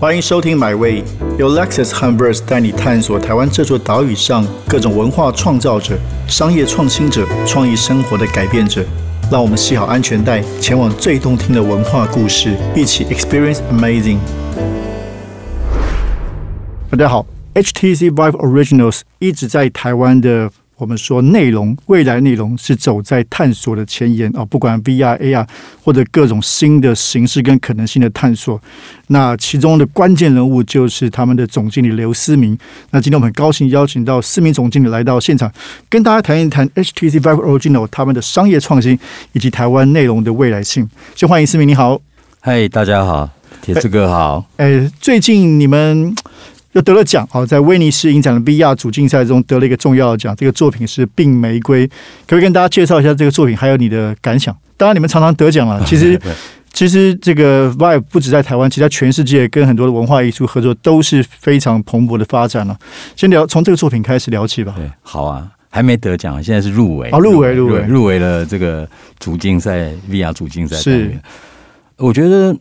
欢迎收听《My Way》，由 Lexus 和 Verse 带你探索台湾这座岛屿上各种文化创造者、商业创新者、创意生活的改变者。让我们系好安全带，前往最动听的文化故事，一起 Experience Amazing。大家好，HTC Vive Originals 一直在台湾的。我们说内容，未来内容是走在探索的前沿啊！不管 VR、AR 或者各种新的形式跟可能性的探索，那其中的关键人物就是他们的总经理刘思明。那今天我们很高兴邀请到思明总经理来到现场，跟大家谈一谈 HTC Vive Original 他们的商业创新以及台湾内容的未来性。先欢迎思明，你好。嗨，大家好，铁志哥好。哎，最近你们。又得了奖哦，在威尼斯影展的 VR 主竞赛中得了一个重要的奖。这个作品是《病玫瑰》，可不可以跟大家介绍一下这个作品，还有你的感想？当然，你们常常得奖了。其实，其实这个 Vibe 不止在台湾，其他全世界跟很多的文化艺术合作都是非常蓬勃的发展了。先聊从这个作品开始聊起吧。对，好啊，还没得奖，现在是入围啊，入围，入围，入围了这个主竞赛 VR 主竞赛。是，我觉得。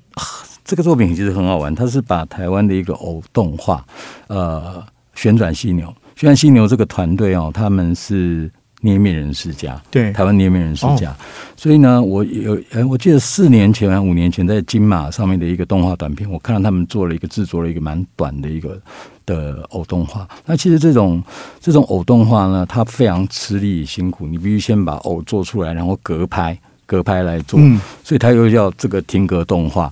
这个作品其实很好玩，它是把台湾的一个偶动画，呃，旋转犀牛，旋转犀牛这个团队哦，他们是捏面人世家，对，台湾捏面人世家，所以呢，我有，我记得四年前、五年前在金马上面的一个动画短片，我看到他们做了一个制作了一个蛮短的一个的偶动画。那其实这种这种偶动画呢，它非常吃力辛苦，你必须先把偶做出来，然后隔拍隔拍来做，所以它又叫这个停格动画。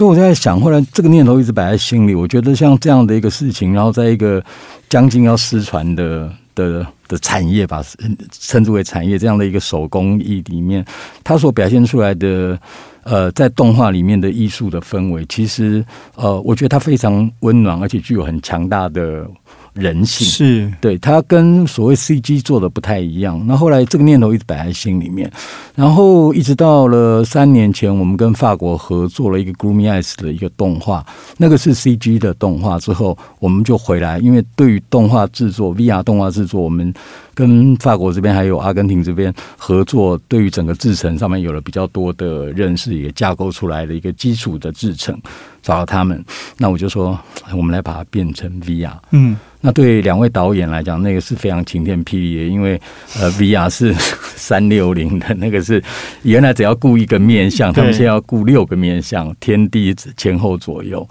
所以我在想，后来这个念头一直摆在心里。我觉得像这样的一个事情，然后在一个将近要失传的的的产业吧，称之为产业这样的一个手工艺里面，它所表现出来的呃，在动画里面的艺术的氛围，其实呃，我觉得它非常温暖，而且具有很强大的。人性是对他跟所谓 CG 做的不太一样。那后来这个念头一直摆在心里面，然后一直到了三年前，我们跟法国合作了一个 Gloomy Eyes 的一个动画，那个是 CG 的动画。之后我们就回来，因为对于动画制作 VR 动画制作，我们跟法国这边还有阿根廷这边合作，对于整个制程上面有了比较多的认识，也架构出来的一个基础的制程。找到他们，那我就说，我们来把它变成 VR。嗯。那对两位导演来讲，那个是非常晴天霹雳的，因为呃，VR 是 三六零的，那个是原来只要顾一个面相，他们现在要顾六个面相，天地前后左右。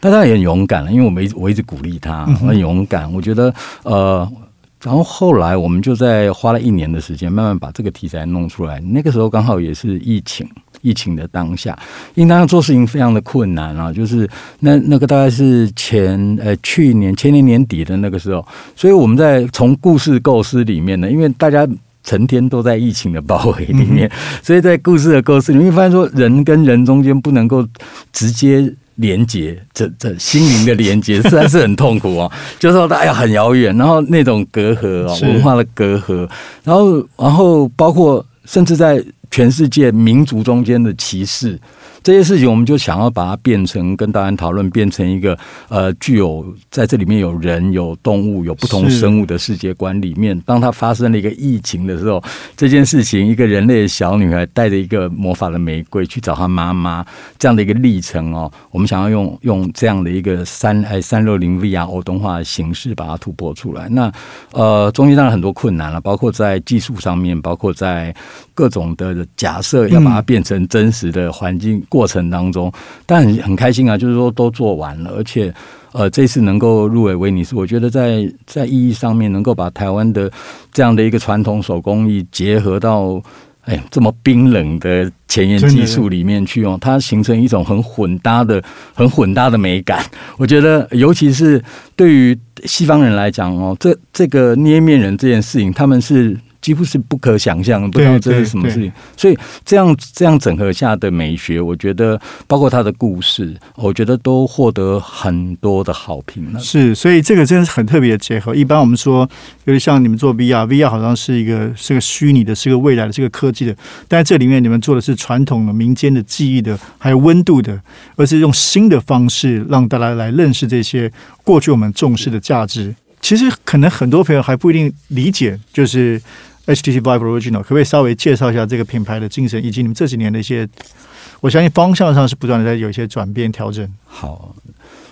但他也很勇敢了，因为我们我一直鼓励他很勇敢。我觉得呃，然后后来我们就在花了一年的时间，慢慢把这个题材弄出来。那个时候刚好也是疫情。疫情的当下，因为当时做事情非常的困难啊，就是那那个大概是前呃去年前年年底的那个时候，所以我们在从故事构思里面呢，因为大家成天都在疫情的包围里面，所以在故事的构思里面，发现说人跟人中间不能够直接连接，这这心灵的连接实在是很痛苦哦，就是说大家很遥远，然后那种隔阂啊，文化的隔阂，然后然后包括甚至在。全世界民族中间的歧视。这些事情，我们就想要把它变成跟大家讨论，变成一个呃，具有在这里面有人、有动物、有不同生物的世界观里面。当它发生了一个疫情的时候，这件事情，一个人类的小女孩带着一个魔法的玫瑰去找她妈妈，这样的一个历程哦，我们想要用用这样的一个三 哎三六零 VR 偶动画的形式把它突破出来。那呃，中间当然很多困难了，包括在技术上面，包括在各种的假设要把它变成真实的环境。过程当中，但很很开心啊，就是说都做完了，而且呃，这次能够入围威尼斯，我觉得在在意义上面，能够把台湾的这样的一个传统手工艺结合到哎这么冰冷的前沿技术里面去哦，它形成一种很混搭的、很混搭的美感。我觉得，尤其是对于西方人来讲哦，这这个捏面人这件事情，他们是。几乎是不可想象，不知道这是什么事情。所以这样这样整合下的美学，我觉得包括他的故事，我觉得都获得很多的好评了。是，所以这个真的是很特别的结合。一般我们说，尤其像你们做 VR，VR 好像是一个是个虚拟的，是个未来的，是个科技的。但是这里面你们做的是传统的、民间的记忆的，还有温度的，而是用新的方式让大家来认识这些过去我们重视的价值。其实可能很多朋友还不一定理解，就是。HTC Vive Original 可不可以稍微介绍一下这个品牌的精神，以及你们这几年的一些，我相信方向上是不断的在有一些转变调整。好，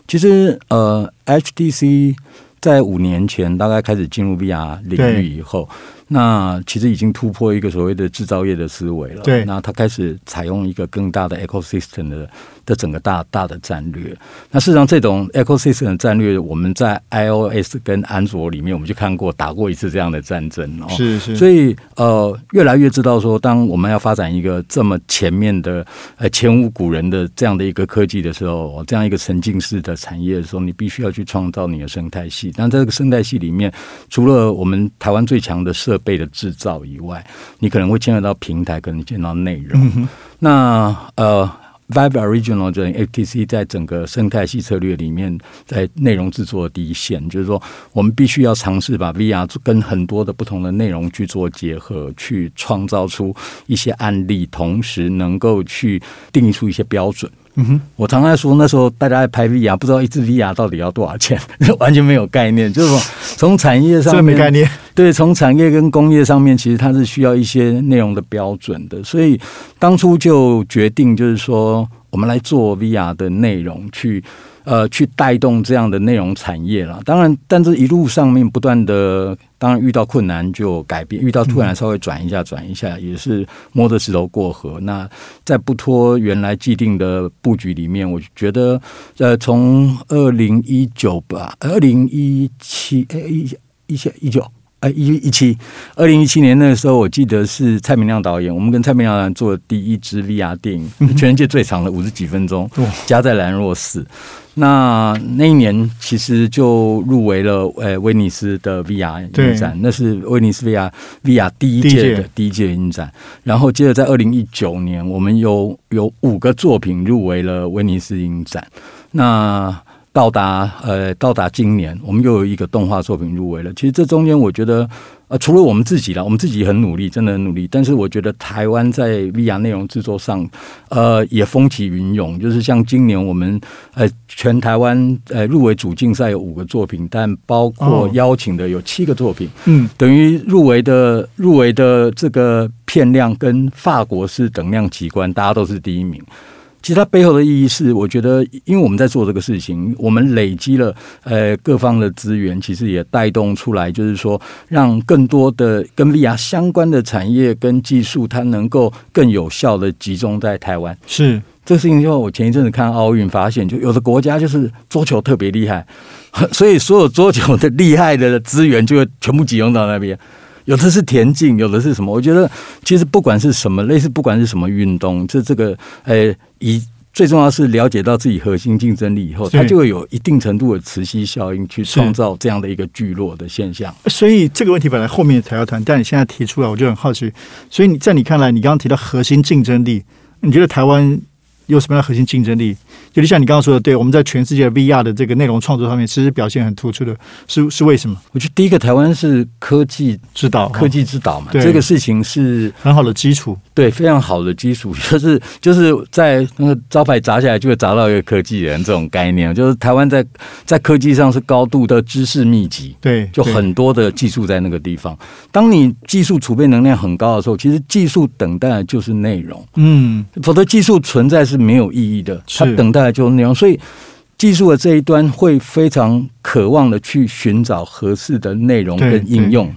其实呃，HTC 在五年前大概开始进入 VR 领域以后。那其实已经突破一个所谓的制造业的思维了。对，那它开始采用一个更大的 ecosystem 的的整个大大的战略。那事实上，这种 ecosystem 的战略，我们在 iOS 跟安卓里面，我们就看过打过一次这样的战争哦。是是。所以呃，越来越知道说，当我们要发展一个这么前面的呃前无古人的这样的一个科技的时候，这样一个沉浸式的产业的时候，你必须要去创造你的生态系。但在这个生态系里面，除了我们台湾最强的设备的制造以外，你可能会牵扯到平台，可能牵扯到内容。那呃 Vibe Original 这 FTC 在整个生态系策略里面，在内容制作的第一线，就是说，我们必须要尝试把 VR 跟很多的不同的内容去做结合，去创造出一些案例，同时能够去定义出一些标准。嗯哼，我常常说，那时候大家在拍 VR，不知道一支 VR 到底要多少钱，完全没有概念。就是说，从产业上没概念，对，从产业跟工业上面，其实它是需要一些内容的标准的。所以当初就决定，就是说，我们来做 VR 的内容去。呃，去带动这样的内容产业了。当然，但是一路上面不断的，当然遇到困难就改变，遇到突然稍微转一下，转一下也是摸着石头过河。那在不脱原来既定的布局里面，我觉得，呃，从二零一九吧，二零一七，哎，一一七一九。哎，一一七，二零一七年那个时候，我记得是蔡明亮导演，我们跟蔡明亮做的第一支 VR 电影，全世界最长的五十几分钟，加在兰若寺。那那一年其实就入围了，呃，威尼斯的 VR 影展，那是威尼斯 VR VR 第一届的第一届影展。然后接着在二零一九年，我们有有五个作品入围了威尼斯影展。那到达呃，到达今年，我们又有一个动画作品入围了。其实这中间，我觉得呃，除了我们自己了，我们自己很努力，真的很努力。但是我觉得台湾在 VR 内容制作上，呃，也风起云涌。就是像今年我们呃，全台湾呃入围主竞赛有五个作品，但包括邀请的有七个作品。嗯，等于入围的入围的这个片量跟法国是等量齐观，大家都是第一名。其实它背后的意义是，我觉得，因为我们在做这个事情，我们累积了呃各方的资源，其实也带动出来，就是说，让更多的跟 VR 相关的产业跟技术，它能够更有效的集中在台湾。是这个事情，因为我前一阵子看奥运，发现就有的国家就是桌球特别厉害，所以所有桌球的厉害的资源就会全部集中到那边。有的是田径，有的是什么？我觉得其实不管是什么类似，不管是什么运动，这这个呃，以最重要是了解到自己核心竞争力以后，它就会有一定程度的磁吸效应，去创造这样的一个聚落的现象。所以这个问题本来后面才要谈，但你现在提出来，我就很好奇。所以你在你看来，你刚刚提到核心竞争力，你觉得台湾有什么样的核心竞争力？就像你刚刚说的，对，我们在全世界 VR 的这个内容创作上面，其实表现很突出的，是是为什么？我觉得第一个，台湾是科技之岛，科技之岛嘛，这个事情是很好的基础，对，非常好的基础，就是就是在那个招牌砸下来就会砸到一个科技人这种概念，就是台湾在在科技上是高度的知识密集，对，就很多的技术在那个地方。当你技术储备能量很高的时候，其实技术等待的就是内容，嗯，否则技术存在是没有意义的，它等待的。就是内容，所以技术的这一端会非常渴望的去寻找合适的内容跟应用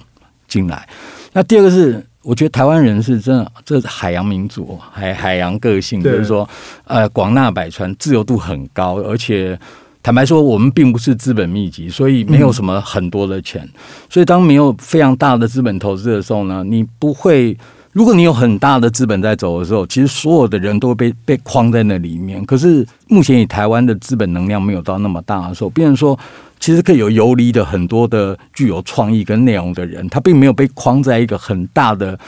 进来。那第二个是，我觉得台湾人是真的，这是海洋民族，海海洋个性，就是说，呃，广纳百川，自由度很高，而且坦白说，我们并不是资本密集，所以没有什么很多的钱。所以当没有非常大的资本投资的时候呢，你不会。如果你有很大的资本在走的时候，其实所有的人都会被被框在那里面。可是目前以台湾的资本能量没有到那么大的时候，变成说，其实可以有游离的很多的具有创意跟内容的人，他并没有被框在一个很大的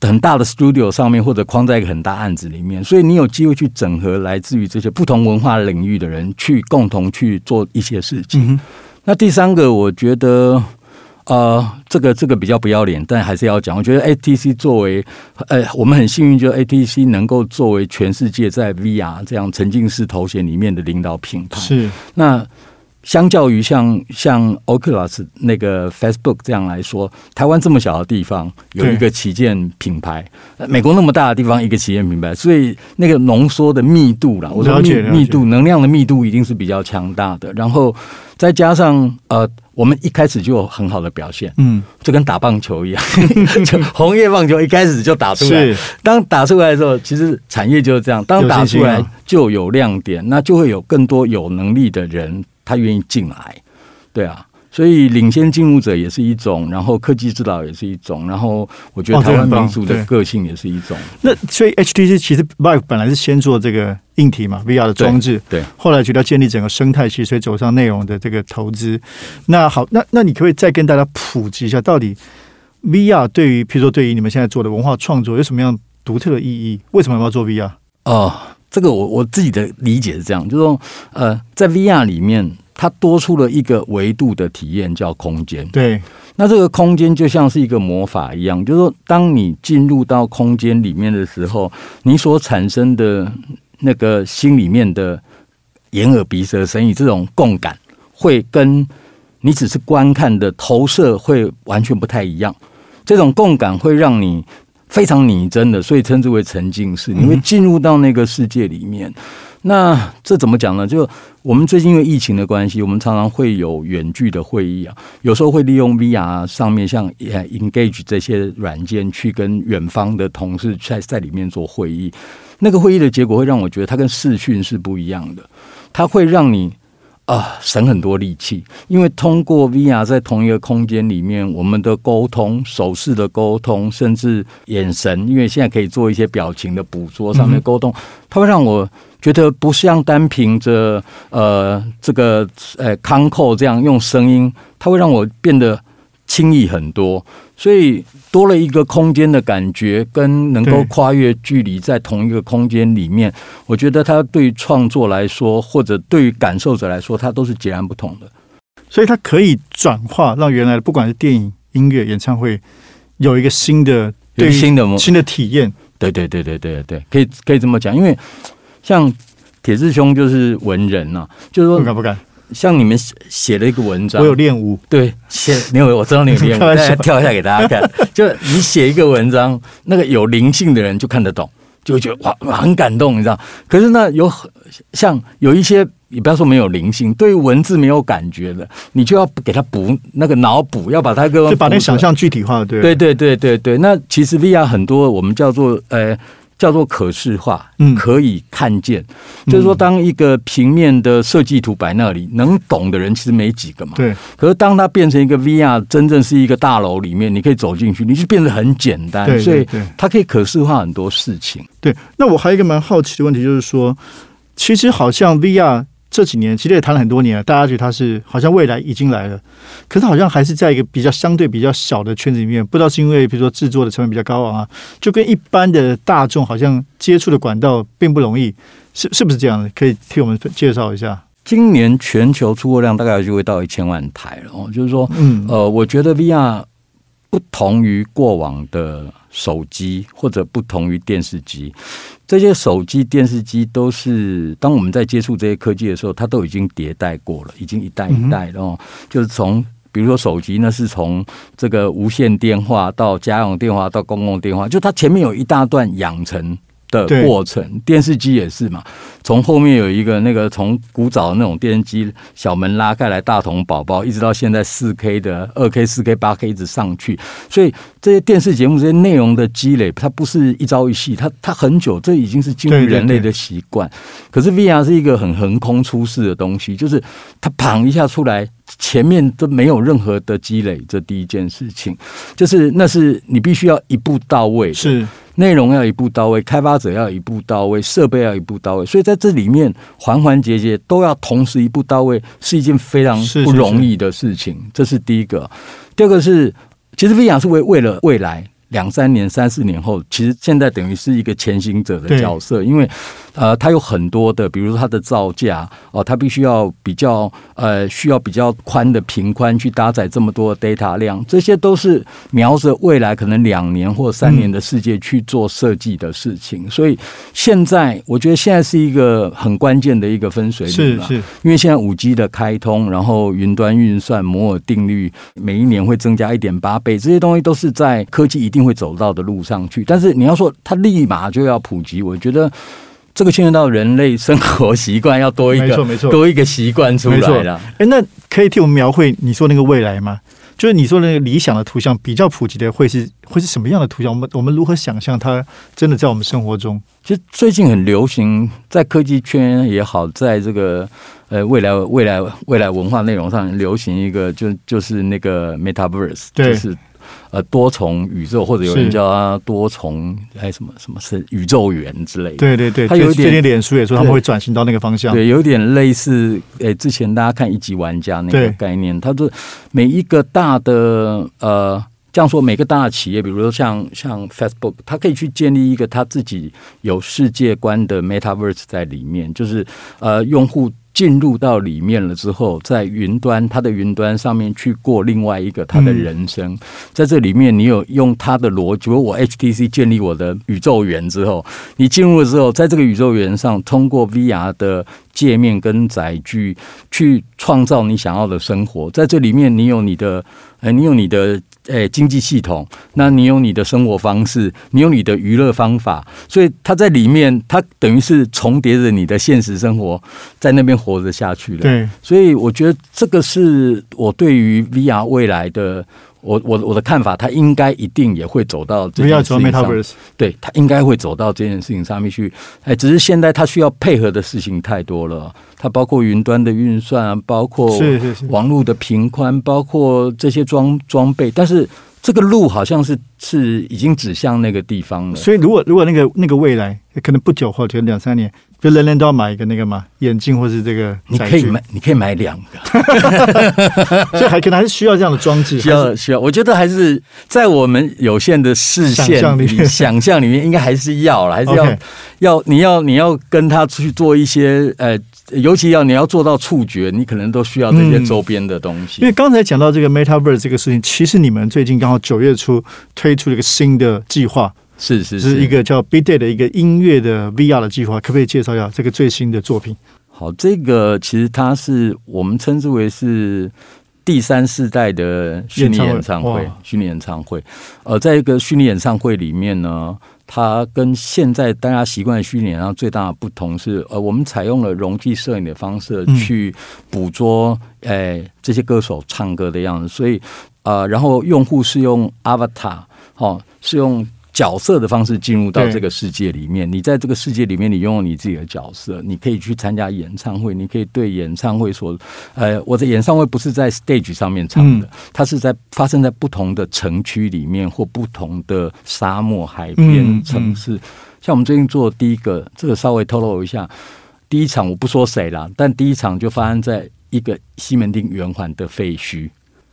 很大的 studio 上面，或者框在一个很大案子里面。所以你有机会去整合来自于这些不同文化领域的人，去共同去做一些事情。那第三个，我觉得。呃，这个这个比较不要脸，但还是要讲。我觉得 ATC 作为，呃，我们很幸运，就 ATC 能够作为全世界在 VR 这样沉浸式头衔里面的领导品牌。是。那相较于像像 Oculus 那个 Facebook 这样来说，台湾这么小的地方有一个旗舰品牌，美国那么大的地方一个旗舰品牌，所以那个浓缩的密度啦，我说密密度能量的密度一定是比较强大的。然后再加上呃，我们一开始就有很好的表现，嗯，就跟打棒球一样，红叶棒球一开始就打出来，当打出来的时候，其实产业就是这样，当打出来就有亮点，那就会有更多有能力的人。他愿意进来，对啊，所以领先进入者也是一种，然后科技指导也是一种，然后我觉得台湾民族的个性也是一种。那所以 HTC 其实 Vive 本来是先做这个硬体嘛，VR 的装置，对，后来觉得建立整个生态系，所以走上内容的这个投资。那好，那那你可不可以再跟大家普及一下，到底 VR 对于，譬如说对于你们现在做的文化创作有什么样独特的意义？为什么要做 VR？哦。这个我我自己的理解是这样，就是说，呃，在 VR 里面，它多出了一个维度的体验，叫空间。对，那这个空间就像是一个魔法一样，就是说，当你进入到空间里面的时候，你所产生的那个心里面的眼耳鼻舌身意这种共感，会跟你只是观看的投射会完全不太一样。这种共感会让你。非常拟真的，所以称之为沉浸式。你会进入到那个世界里面。那这怎么讲呢？就我们最近因为疫情的关系，我们常常会有远距的会议啊。有时候会利用 VR 上面像 Engage 这些软件去跟远方的同事在在里面做会议。那个会议的结果会让我觉得它跟视讯是不一样的。它会让你。啊，省很多力气，因为通过 VR 在同一个空间里面，我们的沟通、手势的沟通，甚至眼神，因为现在可以做一些表情的捕捉，上面沟通，它会让我觉得不像单凭着呃这个呃康扣这样用声音，它会让我变得轻易很多，所以。多了一个空间的感觉，跟能够跨越距离在同一个空间里面，我觉得它对创作来说，或者对于感受者来说，它都是截然不同的。所以它可以转化，让原来的不管是电影、音乐、演唱会，有一个新的、对新的、新的体验。对对对对对对，可以可以这么讲，因为像铁志兄就是文人呐，就是说不敢不敢。像你们写写了一个文章，我有练舞，对，写你有我知道你有练舞，再跳一下给大家看。就你写一个文章，那个有灵性的人就看得懂，就会觉得哇很感动，你知道？可是呢，有像有一些，你不要说没有灵性，对文字没有感觉的，你就要给他补那个脑补，要把它个就把那想象具体化，对对对对对对。那其实 VR 很多我们叫做呃。叫做可视化，嗯，可以看见，就是说，当一个平面的设计图摆那里，能懂的人其实没几个嘛。对。可是当它变成一个 VR，真正是一个大楼里面，你可以走进去，你就变得很简单。对。所以它可以可视化很多事情。对。那我还有一个蛮好奇的问题，就是说，其实好像 VR。这几年其实也谈了很多年了，大家觉得它是好像未来已经来了，可是好像还是在一个比较相对比较小的圈子里面，不知道是因为比如说制作的成本比较高昂啊，就跟一般的大众好像接触的管道并不容易，是是不是这样的？可以替我们介绍一下。今年全球出货量大概就会到一千万台了哦，就是说，嗯，呃，我觉得 VR 不同于过往的手机或者不同于电视机。这些手机、电视机都是当我们在接触这些科技的时候，它都已经迭代过了，已经一代一代的哦。就是从比如说手机，那是从这个无线电话到家用电话到公共电话，就它前面有一大段养成。的过程，电视机也是嘛。从后面有一个那个从古早的那种电视机小门拉开来，大童宝宝，一直到现在四 K 的二 K、四 K、八 K 一直上去。所以这些电视节目这些内容的积累，它不是一朝一夕，它它很久，这已经是进入人类的习惯。可是 VR 是一个很横空出世的东西，就是它砰一下出来，前面都没有任何的积累。这第一件事情，就是那是你必须要一步到位。是。内容要一步到位，开发者要一步到位，设备要一步到位，所以在这里面环环节节都要同时一步到位，是一件非常不容易的事情。这是第一个。第二个是，其实 VR 是为为了未来两三年、三四年后，其实现在等于是一个前行者的角色，因为呃，它有很多的，比如说它的造价哦，它必须要比较呃，需要比较宽的频宽去搭载这么多的 data 量，这些都是瞄着未来可能两年或三年的世界去做设计的事情。所以现在我觉得现在是一个很关键的一个分水岭了，因为现在五 G 的开通，然后云端运算、摩尔定律，每一年会增加一点八倍，这些东西都是在科技一定会走到的路上去。但是你要说它立马就要普及，我觉得这个牵涉到人类生活习惯要多一个，没错没错，多一个习惯出来了。哎，那可以替我们描绘你说那个未来吗？就是你说那个理想的图像比较普及的会是会是什么样的图像？我们我们如何想象它真的在我们生活中？其实最近很流行，在科技圈也好，在这个呃未来未来未来文化内容上流行一个，就就是那个 Metaverse，就是。呃，多重宇宙，或者有人叫它多重，哎，什么什么是宇宙元之类的？对对对，它有点脸书也说他们会转型到那个方向，对，有点类似，哎，之前大家看一级玩家那个概念，它是每一个大的呃，这样说，每个大的企业，比如说像像 Facebook，它可以去建立一个它自己有世界观的 Metaverse 在里面，就是呃，用户。进入到里面了之后，在云端，他的云端上面去过另外一个他的人生，在这里面，你有用他的逻辑，我 HTC 建立我的宇宙园之后，你进入了之后，在这个宇宙园上，通过 VR 的界面跟载具去创造你想要的生活，在这里面，你有你的，哎，你有你的。诶，经济系统，那你有你的生活方式，你有你的娱乐方法，所以它在里面，它等于是重叠着你的现实生活，在那边活着下去了。对，所以我觉得这个是我对于 VR 未来的。我我我的看法，他应该一定也会走到这件事情上，对他应该会走到这件事情上面去。哎，只是现在他需要配合的事情太多了，它包括云端的运算，包括网络的频宽，包括这些装装备，但是这个路好像是是已经指向那个地方了。所以，如果如果那个那个未来，可能不久后，就两三年。就人人都要买一个那个嘛眼镜，或是这个，你可以买，你可以买两个，所以还可能还是需要这样的装置，需要需要。我觉得还是在我们有限的视线里，想象里面 应该还是要了，还是要要你要你要跟他去做一些呃，尤其要你要做到触觉，你可能都需要这些周边的东西。因为刚才讲到这个 MetaVerse 这个事情，其实你们最近刚好九月初推出了一个新的计划。是是是一个叫 biday 的一个音乐的 VR 的计划，可不可以介绍一下这个最新的作品？好，这个其实它是我们称之为是第三世代的虚拟演唱会，虚拟演唱会。呃，在一个虚拟演唱会里面呢，它跟现在大家习惯的虚拟演唱会最大的不同是，呃，我们采用了容器摄影的方式去捕捉，哎，这些歌手唱歌的样子。所以，呃，然后用户是用 Avatar，哦，是用。角色的方式进入到这个世界里面，你在这个世界里面，你拥有你自己的角色，你可以去参加演唱会，你可以对演唱会所，呃，我的演唱会不是在 stage 上面唱的，它是在发生在不同的城区里面或不同的沙漠、海边、城市。像我们最近做第一个，这个稍微透露一下，第一场我不说谁了，但第一场就发生在一个西门町圆环的废墟。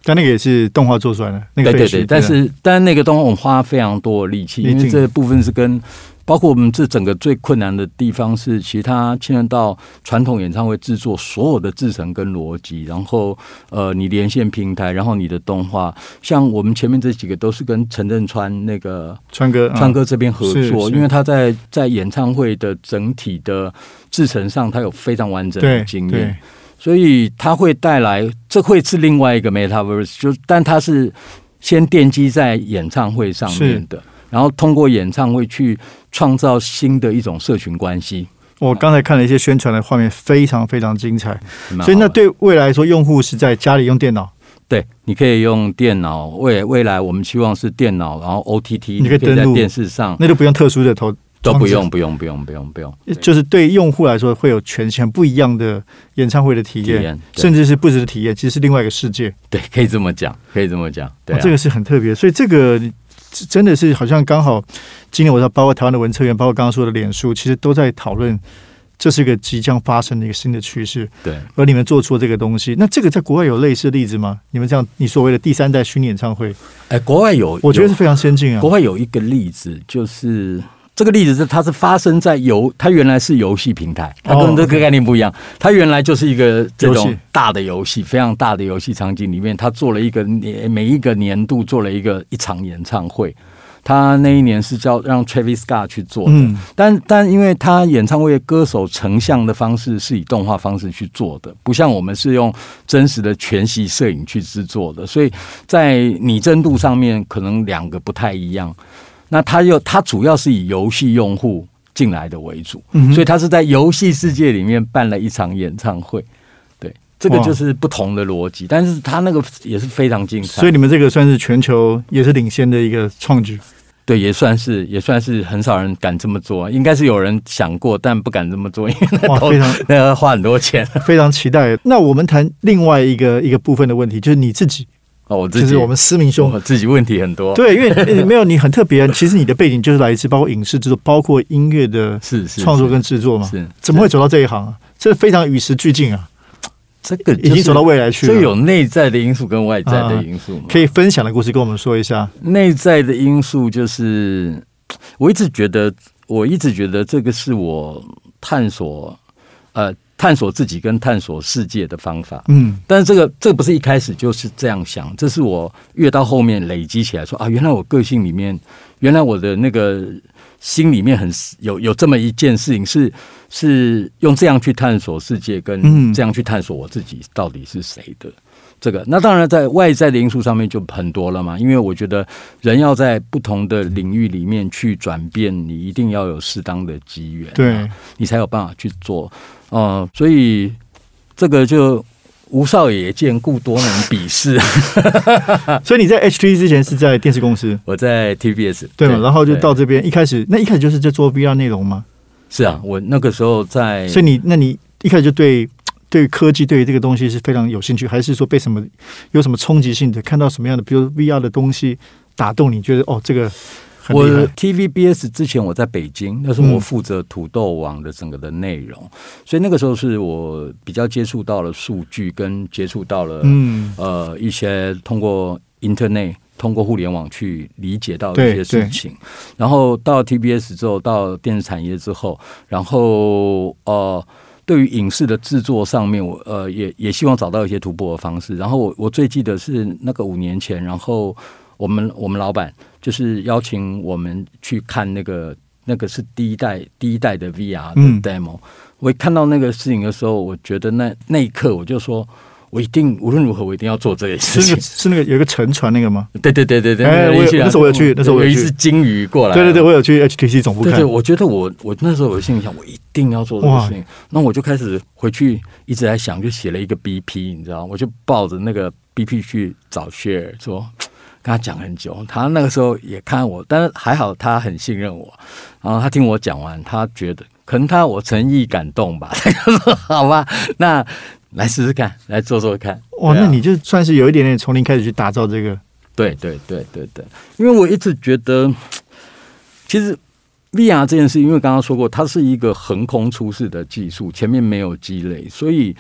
但那个也是动画做出来的，那个对对对，但是但那个动画我们花非常多的力气，因为这部分是跟包括我们这整个最困难的地方是，其他牵涉到传统演唱会制作所有的制成跟逻辑，然后呃，你连线平台，然后你的动画，像我们前面这几个都是跟陈振川那个川哥川哥这边合作，因为他在在演唱会的整体的制成上，他有非常完整的经验。所以它会带来，这会是另外一个 metaverse，就但它是先奠基在演唱会上面的，然后通过演唱会去创造新的一种社群关系。我刚才看了一些宣传的画面，非常非常精彩。所以那对未来说，用户是在家里用电脑，对，你可以用电脑。未未来我们希望是电脑，然后 OTT，你可以在电视上，那就不用特殊的投。都不用，不用，不用，不用，不用，就是对用户来说会有全全不一样的演唱会的体验，甚至是不止的体验，其实是另外一个世界。对，可以这么讲，可以这么讲。对，这个是很特别，所以这个真的是好像刚好今年我知道，包括台湾的文策院，包括刚刚说的脸书，其实都在讨论这是一个即将发生的一个新的趋势，对，而你们做出这个东西，那这个在国外有类似的例子吗？你们这样，你所谓的第三代虚拟演唱会，哎，国外，有我觉得是非常先进啊国。外有一个例子，就是这个例子是它是发生在游，它原来是游戏平台，它跟哦这个概念不一样。它原来就是一个这种大的游戏，非常大的游戏场景里面，它做了一个年每一个年度做了一个一场演唱会。他那一年是叫让 Travis Scott 去做的，嗯但但因为他演唱会歌手成像的方式是以动画方式去做的，不像我们是用真实的全息摄影去制作的，所以在拟真度上面可能两个不太一样。那他又他主要是以游戏用户进来的为主，嗯所以他是在游戏世界里面办了一场演唱会。对，这个就是不同的逻辑，但是他那个也是非常精彩，所以你们这个算是全球也是领先的一个创举。对，也算是也算是很少人敢这么做，应该是有人想过，但不敢这么做，因为那，常那要花很多钱。非常期待。那我们谈另外一个一个部分的问题，就是你自己，哦，我自己就是我们思明兄我自己问题很多，对，因为呃没有你很特别，其实你的背景就是来自包括影视制作，包括音乐的创作跟制作嘛，是怎么会走到这一行啊？这非常与时俱进啊，这个已经走到未来去了。这有内在的因素跟外在的因素嘛？可以分享的故事跟我们说一下。内在的因素就是，我一直觉得，我一直觉得这个是我探索呃探索自己跟探索世界的方法。嗯但是这个这个不是一开始就是这样想，这是我越到后面累积起来说啊，原来我个性里面，原来我的那个心里面很有有这么一件事情是是用这样去探索世界，嗯跟这样去探索我自己到底是谁的。这个那当然在外在的因素上面就很多了嘛，因为我觉得人要在不同的领域里面去转变，你一定要有适当的机缘、对，你才有办法去做。呃，所以这个就吴少爷见故多能鄙视。所以你在 HT 之前是在电视公司，我在 TBS 对嘛？然后就到这边，一开始那一开始就是在做 VR 内容吗？是啊，我那个时候在，所以你那你一开始就对 对科技对于这个东西是非常有兴趣，还是说被什么有什么冲击性的，看到什么样的，比如 VR 的东西打动你，觉得哦这个很我。TVBS 之前我在北京，那时候我嗯负责土豆网的整个的内容，所以那个时候是我比较接触到了数据，跟接触到了、嗯，呃一些通过 Internet。通过互联网去理解到一些事情，然后到 TBS 之后，到电视产业之后，然后呃，对于影视的制作上面，我呃也也希望找到一些突破的方式。然后我我最记得是那个五年前，然后我们我们老板就是邀请我们去看那个那个是第一代第一代的 VR 的嗯 demo、我一看到那个事情的时候，我觉得那那一刻我就说。我一定无论如何，我一定要做这件事情是那个。是那个有一个沉船那个吗？对对对对对，哎我有那时候我有去那时候我有一只金鱼过来，对对对，我有去 HTC 总部看对对，。我觉得我我那时候我心里想，我一定要做这个事情。那我就开始回去一直在想，就写了一个 BP，你知道，我就抱着那个 BP 去找 Share 说。跟他讲很久，他那个时候也看我，但是还好他很信任我，然后他听我讲完，他觉得可能他我诚意感动吧，他就说好吧，那来试试看，来做做看。哇，那你就算是有一点点从零开始去打造这个，对对对对。对，因为我一直觉得，其实 VR 这件事，因为刚刚说过，它是一个横空出世的技术，前面没有积累，所以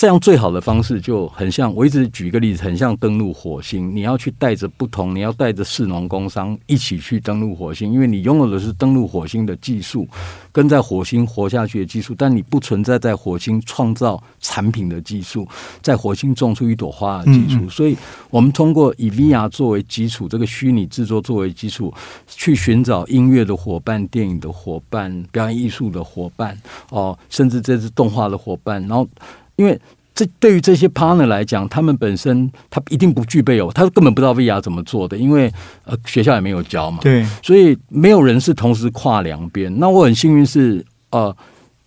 这样最好的方式就很像，我一直举一个例子，很像登陆火星。你要去带着不同，你要带着士农工商一起去登陆火星，因为你拥有的是登陆火星的技术，跟在火星活下去的技术，但你不存在在火星创造产品的技术，在火星种出一朵花的技术。嗯嗯所以，我们通过以 VR 作为基础，这个虚拟制作作为基础，去寻找音乐的伙伴、电影的伙伴、表演艺术的伙伴，哦，甚至这是动画的伙伴。然后，因为这对于这些 partner 来讲，他们本身他一定不具备哦，他根本不知道 VR 怎么做的，因为呃学校也没有教嘛。对，所以没有人是同时跨两边。那我很幸运是呃，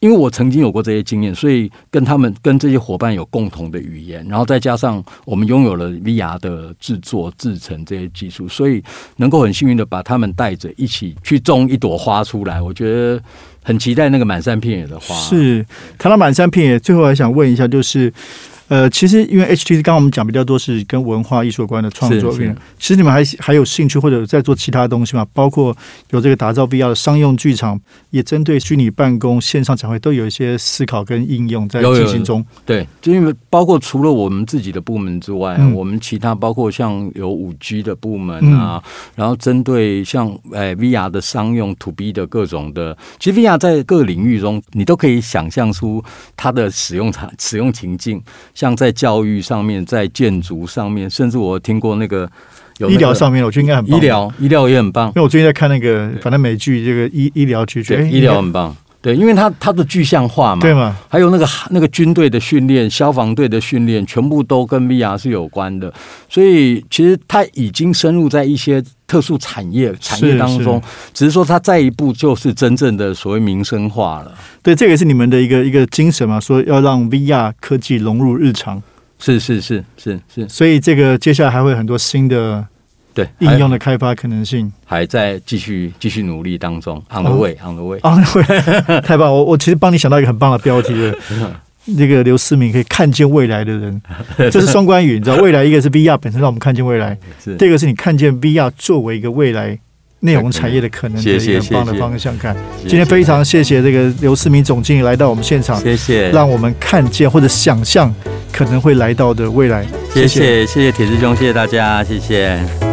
因为我曾经有过这些经验，所以跟他们跟这些伙伴有共同的语言，然后再加上我们拥有了 VR 的制作、制成这些技术，所以能够很幸运的把他们带着一起去种一朵花出来。我觉得很期待那个满山遍野的花。是看到满山遍野，最后还想问一下，就是呃，其实因为 HTC 刚刚我们讲比较多是跟文化艺术有关的创作其实你们还还有兴趣或者在做其他东西吗？包括有这个打造 VR 的商用剧场，也针对虚拟办公、线上展会都有一些思考跟应用在进行中。对，就因为包括除了我们自己的部门之外，嗯。我们其他包括像有五 G 的部门啊，嗯。然后针对像诶、VR 的商用 To B 的各种的，其实 VR 在各领域中，你都可以想象出它的使用场使用情境，像在教育上面，在建筑上面，甚至我听过那个有那个医疗上面，我觉得应该很棒。医，疗医疗也很棒因。为我最近在看那个反正美剧这个医医疗剧，觉得医疗很棒。对，因为它它的具象化嘛，对嘛？还有那个那个军队的训练、消防队的训练，全部都跟 VR 是有关的。所以其实它已经深入在一些特殊产业产业当中，只是说它再一步就是真正的所谓民生化了。对，这个也是你们的一个一个精神嘛，说要让 VR 科技融入日常，是是是是是，所以这个接下来还会有很多新的对，应用的开发可能性。还在继续继续努力当中，on the 哦 way，on the way，on the way，太棒！我我其实帮你想到一个很棒的标题了。那个刘思明可以看见未来的人，这是双关语，你知道，未来一个是 VR 本身让我们看见未来，是第二个是你看见 VR 作为一个未来内容产业的可能的一个很棒的方向看。今天非常谢谢这个刘思明总经理来到我们现场，谢谢，让我们看见或者想象可能会来到的未来。谢谢谢谢铁师兄，谢谢大家，谢谢。